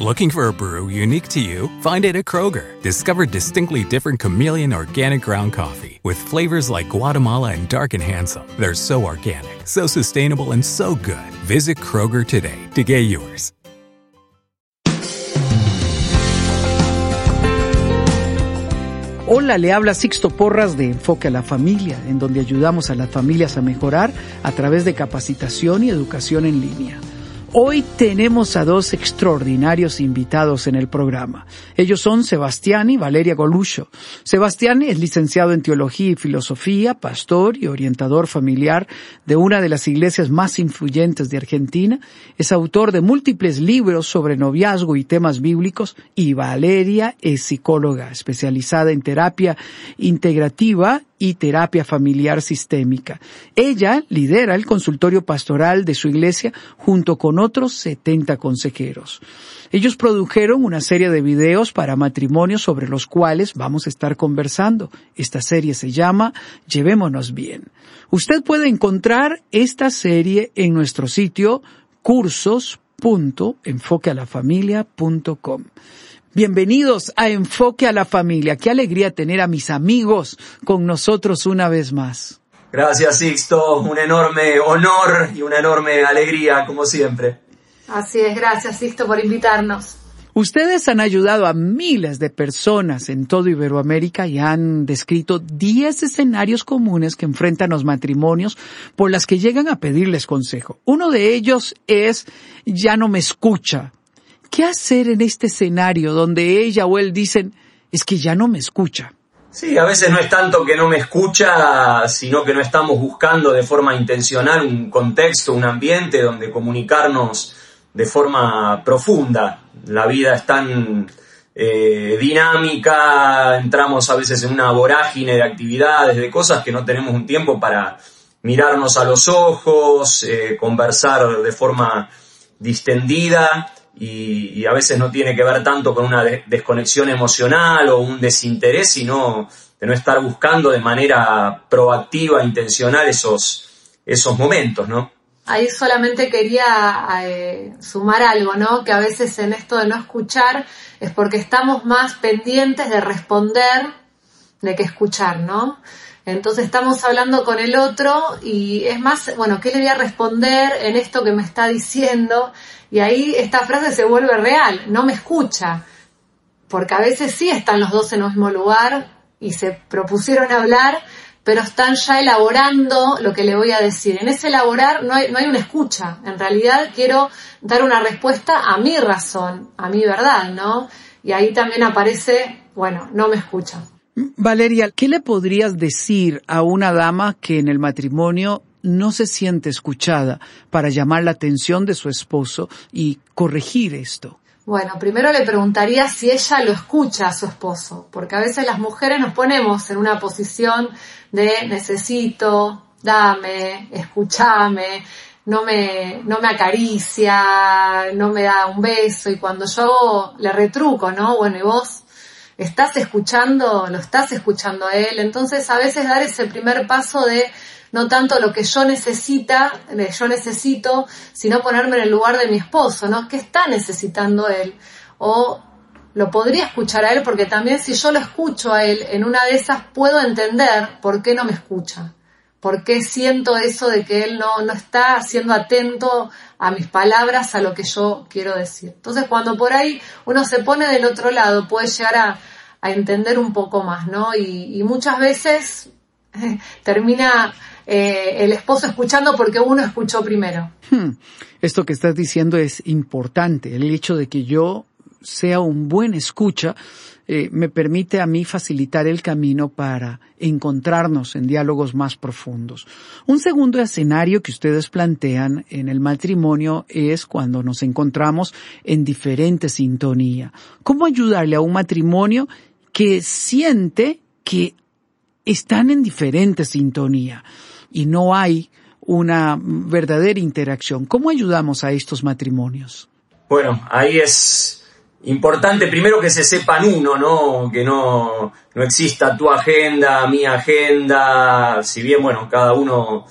Looking for a brew unique to you? Find it at Kroger. Discover distinctly different chameleon organic ground coffee with flavors like Guatemala and Dark and Handsome. They're so organic, so sustainable, and so good. Visit Kroger today to get yours. Hola, le habla Sixto Porras de Enfoque a la Familia, en donde ayudamos a las familias a mejorar a través de capacitación y educación en línea. Hoy tenemos a dos extraordinarios invitados en el programa. Ellos son Sebastián y Valeria Golucho. Sebastián es licenciado en Teología y Filosofía, pastor y orientador familiar de una de las iglesias más influyentes de Argentina. Es autor de múltiples libros sobre noviazgo y temas bíblicos y Valeria es psicóloga especializada en terapia integrativa y terapia familiar sistémica. Ella lidera el consultorio pastoral de su iglesia junto con otros 70 consejeros. Ellos produjeron una serie de videos para matrimonios sobre los cuales vamos a estar conversando. Esta serie se llama Llevémonos bien. Usted puede encontrar esta serie en nuestro sitio cursos.enfoquealafamilia.com. Bienvenidos a Enfoque a la Familia. Qué alegría tener a mis amigos con nosotros una vez más. Gracias, Sixto. Un enorme honor y una enorme alegría, como siempre. Así es, gracias, Sixto, por invitarnos. Ustedes han ayudado a miles de personas en todo Iberoamérica y han descrito 10 escenarios comunes que enfrentan los matrimonios por las que llegan a pedirles consejo. Uno de ellos es ya no me escucha ¿Qué hacer en este escenario donde ella o él dicen, es que ya no me escucha? Sí, a veces no es tanto que no me escucha, sino que no estamos buscando de forma intencional un contexto, un ambiente donde comunicarnos de forma profunda. La vida es tan eh, dinámica, entramos a veces en una vorágine de actividades, de cosas que no tenemos un tiempo para mirarnos a los ojos, eh, conversar de forma distendida y, a veces no tiene que ver tanto con una desconexión emocional o un desinterés, sino de no estar buscando de manera proactiva, intencional esos, esos momentos, ¿no? Ahí solamente quería eh, sumar algo, ¿no? Que a veces en esto de no escuchar es porque estamos más pendientes de responder de que escuchar, ¿no? Entonces estamos hablando con el otro y es más, bueno, ¿qué le voy a responder en esto que me está diciendo? Y ahí esta frase se vuelve real, no me escucha, porque a veces sí están los dos en el mismo lugar y se propusieron hablar, pero están ya elaborando lo que le voy a decir. En ese elaborar no hay, no hay una escucha, en realidad quiero dar una respuesta a mi razón, a mi verdad, ¿no? Y ahí también aparece, bueno, no me escucha. Valeria, ¿qué le podrías decir a una dama que en el matrimonio no se siente escuchada para llamar la atención de su esposo y corregir esto? Bueno, primero le preguntaría si ella lo escucha a su esposo, porque a veces las mujeres nos ponemos en una posición de necesito, dame, escúchame, no me, no me acaricia, no me da un beso y cuando yo le retruco, ¿no? Bueno, y vos estás escuchando, lo estás escuchando a él. Entonces, a veces dar ese primer paso de no tanto lo que yo necesita, de yo necesito, sino ponerme en el lugar de mi esposo, ¿no? ¿Qué está necesitando él? O lo podría escuchar a él porque también si yo lo escucho a él en una de esas puedo entender por qué no me escucha. ¿Por qué siento eso de que él no, no está siendo atento a mis palabras, a lo que yo quiero decir? Entonces, cuando por ahí uno se pone del otro lado, puede llegar a, entender un poco más, ¿no? Y, muchas veces termina eh, el esposo escuchando porque uno escuchó primero. Hmm. Esto que estás diciendo es importante, el hecho de que yo sea un buen escucha, eh, me permite a mí facilitar el camino para encontrarnos en diálogos más profundos. Un segundo escenario que ustedes plantean en el matrimonio es cuando nos encontramos en diferente sintonía. ¿Cómo ayudarle a un matrimonio que siente que están en diferente sintonía y no hay una verdadera interacción? ¿Cómo ayudamos a estos matrimonios? Bueno, ahí es importante primero que se sepan uno, ¿no? Que no, no exista tu agenda, mi agenda, si bien, bueno, cada uno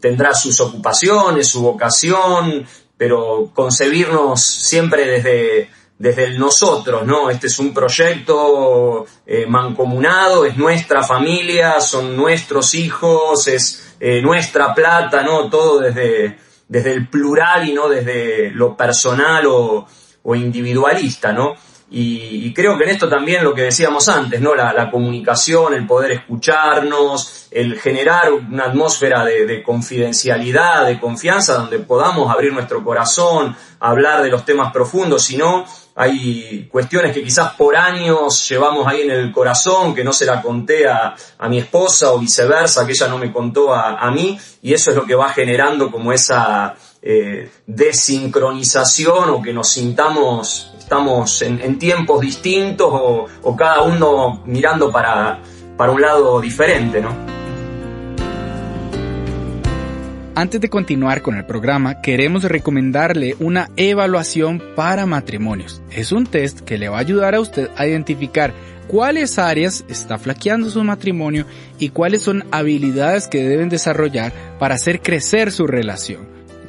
tendrá sus ocupaciones, su vocación, pero concebirnos siempre desde, desde el nosotros, ¿no? Este es un proyecto eh, mancomunado, es nuestra familia, son nuestros hijos, es eh, nuestra plata, ¿no? Todo desde, desde el plural y no desde lo personal o, o individualista, ¿no? Y, creo que en esto también lo que decíamos antes, ¿no? La, comunicación, el poder escucharnos, el generar una atmósfera de, confidencialidad, de confianza, donde podamos abrir nuestro corazón, hablar de los temas profundos, si no, hay cuestiones que quizás por años llevamos ahí en el corazón, que no se la conté a, mi esposa o viceversa, que ella no me contó a, a mí, y eso es lo que va generando como esa eh, desincronización o que nos sintamos, estamos en, tiempos distintos o, cada uno mirando para, para un lado diferente, ¿no? Antes de continuar con el programa, queremos recomendarle una evaluación para matrimonios. Es un test que le va a ayudar a usted a identificar cuáles áreas está flaqueando su matrimonio y cuáles son habilidades que deben desarrollar para hacer crecer su relación.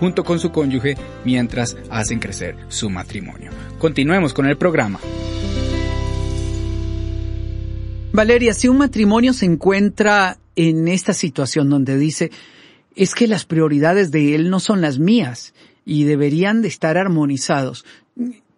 junto con su cónyuge mientras hacen crecer su matrimonio. Continuemos con el programa. Valeria, si un matrimonio se encuentra en esta situación donde dice, es que las prioridades de él no son las mías y deberían de estar armonizados,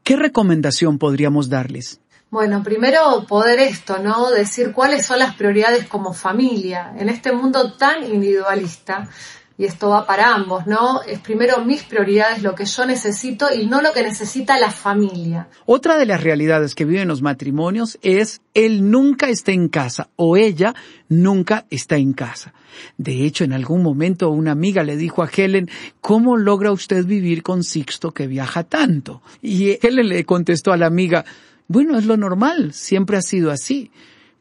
¿qué recomendación podríamos darles? Bueno, primero poder esto, ¿no? Decir cuáles son las prioridades como familia en este mundo tan individualista. Y esto va para ambos, ¿no? Es primero mis prioridades, lo que yo necesito y no lo que necesita la familia. Otra de las realidades que viven los matrimonios es él nunca está en casa o ella nunca está en casa. De hecho, en algún momento una amiga le dijo a Helen, ¿cómo logra usted vivir con Sixto que viaja tanto? Y Helen le contestó a la amiga, bueno, es lo normal, siempre ha sido así,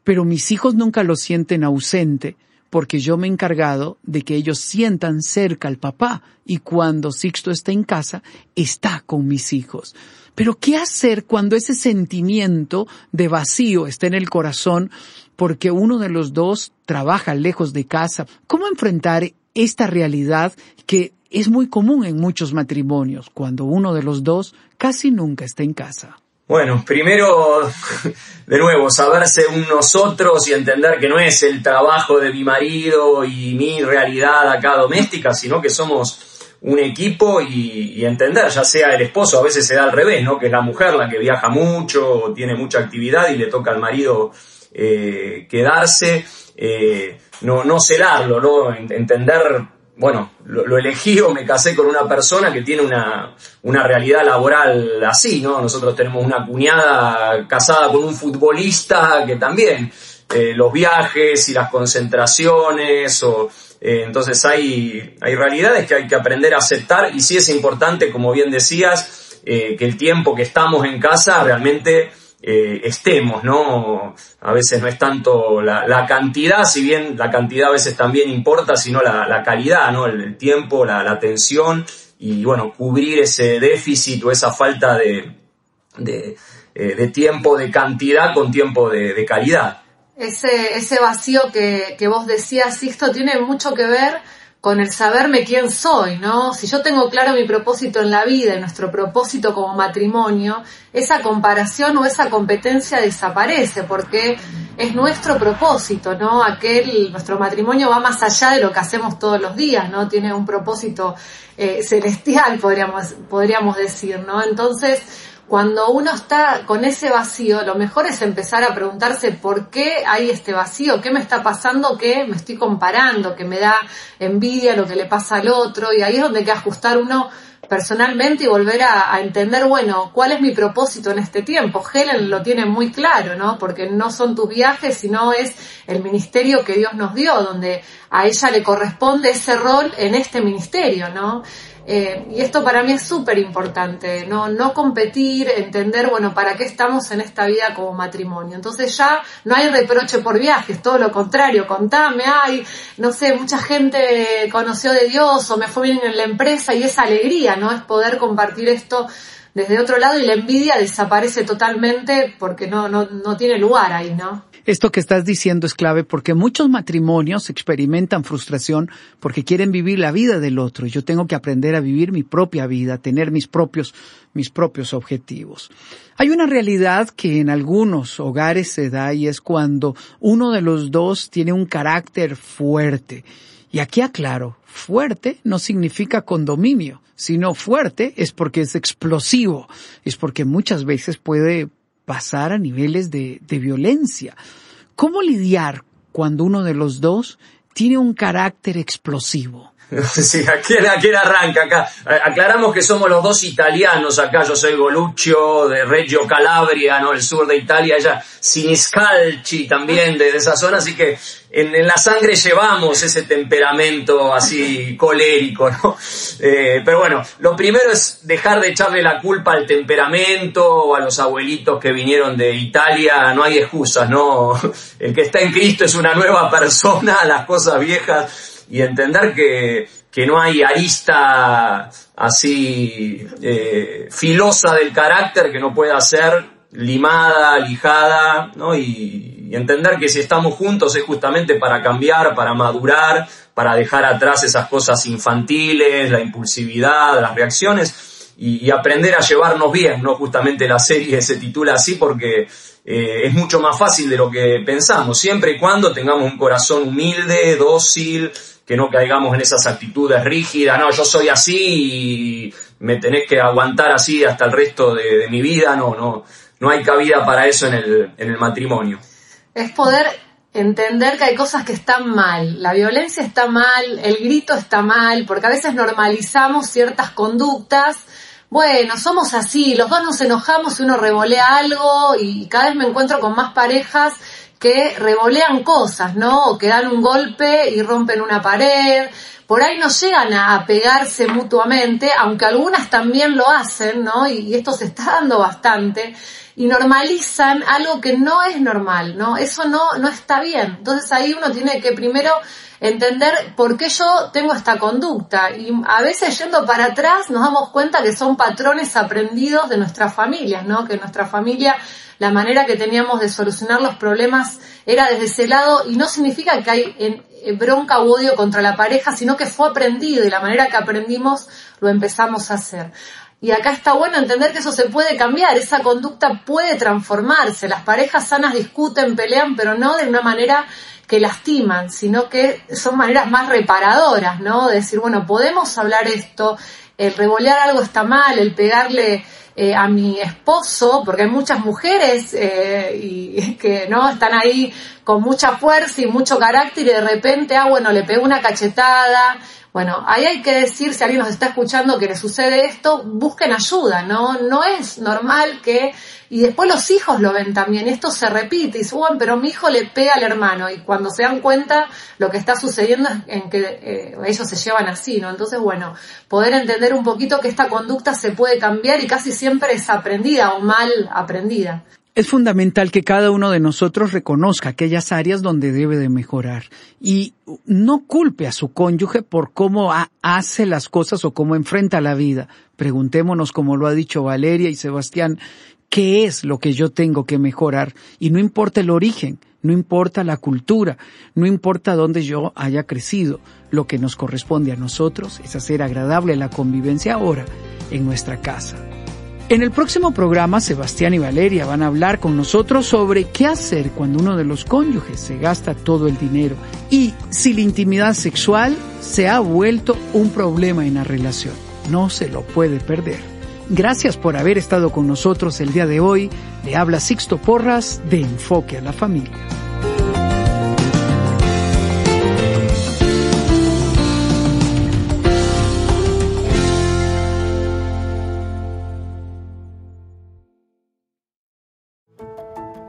pero mis hijos nunca lo sienten ausente porque yo me he encargado de que ellos sientan cerca al papá y cuando Sixto está en casa, está con mis hijos. Pero ¿qué hacer cuando ese sentimiento de vacío está en el corazón porque uno de los dos trabaja lejos de casa? ¿Cómo enfrentar esta realidad que es muy común en muchos matrimonios cuando uno de los dos casi nunca está en casa? Bueno, primero, de nuevo, saberse un nosotros y entender que no es el trabajo de mi marido y mi realidad acá doméstica, sino que somos un equipo y, entender, ya sea el esposo, a veces se da al revés, ¿no? Que es la mujer la que viaja mucho, tiene mucha actividad y le toca al marido eh, quedarse, eh, no, no celarlo, ¿no? Entender bueno, lo, elegí o me casé con una persona que tiene una, una, realidad laboral así, ¿no? Nosotros tenemos una cuñada casada con un futbolista que también eh, los viajes y las concentraciones o eh, entonces hay, hay realidades que hay que aprender a aceptar y sí es importante, como bien decías, eh, que el tiempo que estamos en casa realmente eh, estemos, ¿no? A veces no es tanto la, cantidad, si bien la cantidad a veces también importa, sino la, calidad, ¿no? El, tiempo, la, atención y, bueno, cubrir ese déficit o esa falta de, de, eh, tiempo, de cantidad con tiempo de, calidad. Ese, ese vacío que, que vos decías, Sixto, tiene mucho que ver con el saberme quién soy, ¿no? Si yo tengo claro mi propósito en la vida y nuestro propósito como matrimonio, esa comparación o esa competencia desaparece porque es nuestro propósito, ¿no? Aquel, nuestro matrimonio va más allá de lo que hacemos todos los días, ¿no? Tiene un propósito eh, celestial, podríamos, podríamos decir, ¿no? Entonces, cuando uno está con ese vacío, lo mejor es empezar a preguntarse por qué hay este vacío, qué me está pasando, qué me estoy comparando, que me da envidia lo que le pasa al otro, y ahí es donde hay que ajustar uno personalmente y volver a, entender, bueno, cuál es mi propósito en este tiempo. Helen lo tiene muy claro, ¿no? Porque no son tus viajes, sino es el ministerio que Dios nos dio, donde a ella le corresponde ese rol en este ministerio, ¿no? Eh, y esto para mí es súper importante, ¿no? no competir, entender, bueno, para qué estamos en esta vida como matrimonio. Entonces ya no hay reproche por viajes, todo lo contrario, contame, ay, no sé, mucha gente conoció de Dios o me fue bien en la empresa y esa alegría, ¿no? Es poder compartir esto desde otro lado y la envidia desaparece totalmente porque no, no, no tiene lugar ahí, ¿no? Esto que estás diciendo es clave porque muchos matrimonios experimentan frustración porque quieren vivir la vida del otro. Yo tengo que aprender a vivir mi propia vida, tener mis propios, mis propios objetivos. Hay una realidad que en algunos hogares se da y es cuando uno de los dos tiene un carácter fuerte. Y aquí aclaro, fuerte no significa condominio, sino fuerte es porque es explosivo, es porque muchas veces puede pasar a niveles de, de violencia. ¿Cómo lidiar cuando uno de los dos tiene un carácter explosivo? Sí, ¿a quién, arranca acá? Aclaramos que somos los dos italianos acá, yo soy Goluccio de Reggio Calabria, ¿no? El sur de Italia, ella Siniscalchi también de, esa zona, así que en, la sangre llevamos ese temperamento así colérico, ¿no? Eh, pero bueno, lo primero es dejar de echarle la culpa al temperamento o a los abuelitos que vinieron de Italia, no hay excusas, ¿no? El que está en Cristo es una nueva persona, las cosas viejas y entender que, que no hay arista así eh, filosa del carácter que no pueda ser limada, lijada, ¿no? Y, entender que si estamos juntos es justamente para cambiar, para madurar, para dejar atrás esas cosas infantiles, la impulsividad, las reacciones y, aprender a llevarnos bien, ¿no? Justamente la serie se titula así porque eh, es mucho más fácil de lo que pensamos, siempre y cuando tengamos un corazón humilde, dócil, que no caigamos en esas actitudes rígidas, no, yo soy así y me tenés que aguantar así hasta el resto de, mi vida, no, no, no hay cabida para eso en el, en el matrimonio. Es poder entender que hay cosas que están mal, la violencia está mal, el grito está mal, porque a veces normalizamos ciertas conductas, bueno, somos así, los dos nos enojamos y uno revolea algo y cada vez me encuentro con más parejas que revolean cosas, ¿no? O que dan un golpe y rompen una pared. Por ahí no llegan a, pegarse mutuamente, aunque algunas también lo hacen, ¿no? Y, esto se está dando bastante. Y normalizan algo que no es normal, ¿no? Eso no, no está bien. Entonces ahí uno tiene que primero entender por qué yo tengo esta conducta. Y a veces yendo para atrás nos damos cuenta que son patrones aprendidos de nuestras familias, ¿no? Que nuestra familia la manera que teníamos de solucionar los problemas era desde ese lado y no significa que hay en, bronca u odio contra la pareja, sino que fue aprendido y la manera que aprendimos lo empezamos a hacer. Y acá está bueno entender que eso se puede cambiar, esa conducta puede transformarse. Las parejas sanas discuten, pelean, pero no de una manera que lastiman, sino que son maneras más reparadoras, ¿no? De decir, bueno, podemos hablar esto, el revolear algo está mal, el pegarle eh, a mi esposo, porque hay muchas mujeres eh, y, que no están ahí con mucha fuerza y mucho carácter y de repente, ah, bueno, le pego una cachetada. Bueno, ahí hay que decir, si alguien nos está escuchando que le sucede esto, busquen ayuda, ¿no? No es normal que y después los hijos lo ven también, esto se repite, y bueno, pero mi hijo le pega al hermano, y cuando se dan cuenta lo que está sucediendo es en que eh, ellos se llevan así, ¿no? Entonces, bueno, poder un poquito que esta conducta se puede cambiar y casi siempre es aprendida o mal aprendida. Es fundamental que cada uno de nosotros reconozca aquellas áreas donde debe de mejorar y no culpe a su cónyuge por cómo hace las cosas o cómo enfrenta la vida. Preguntémonos, como lo ha dicho Valeria y Sebastián, qué es lo que yo tengo que mejorar y no importa el origen no importa la cultura, no importa dónde yo haya crecido, lo que nos corresponde a nosotros es hacer agradable la convivencia ahora en nuestra casa. En el próximo programa, Sebastián y Valeria van a hablar con nosotros sobre qué hacer cuando uno de los cónyuges se gasta todo el dinero y si la intimidad sexual se ha vuelto un problema en la relación. No se lo puede perder. Gracias por haber estado con nosotros el día de hoy. Le habla Sixto Porras de Enfoque a la Familia.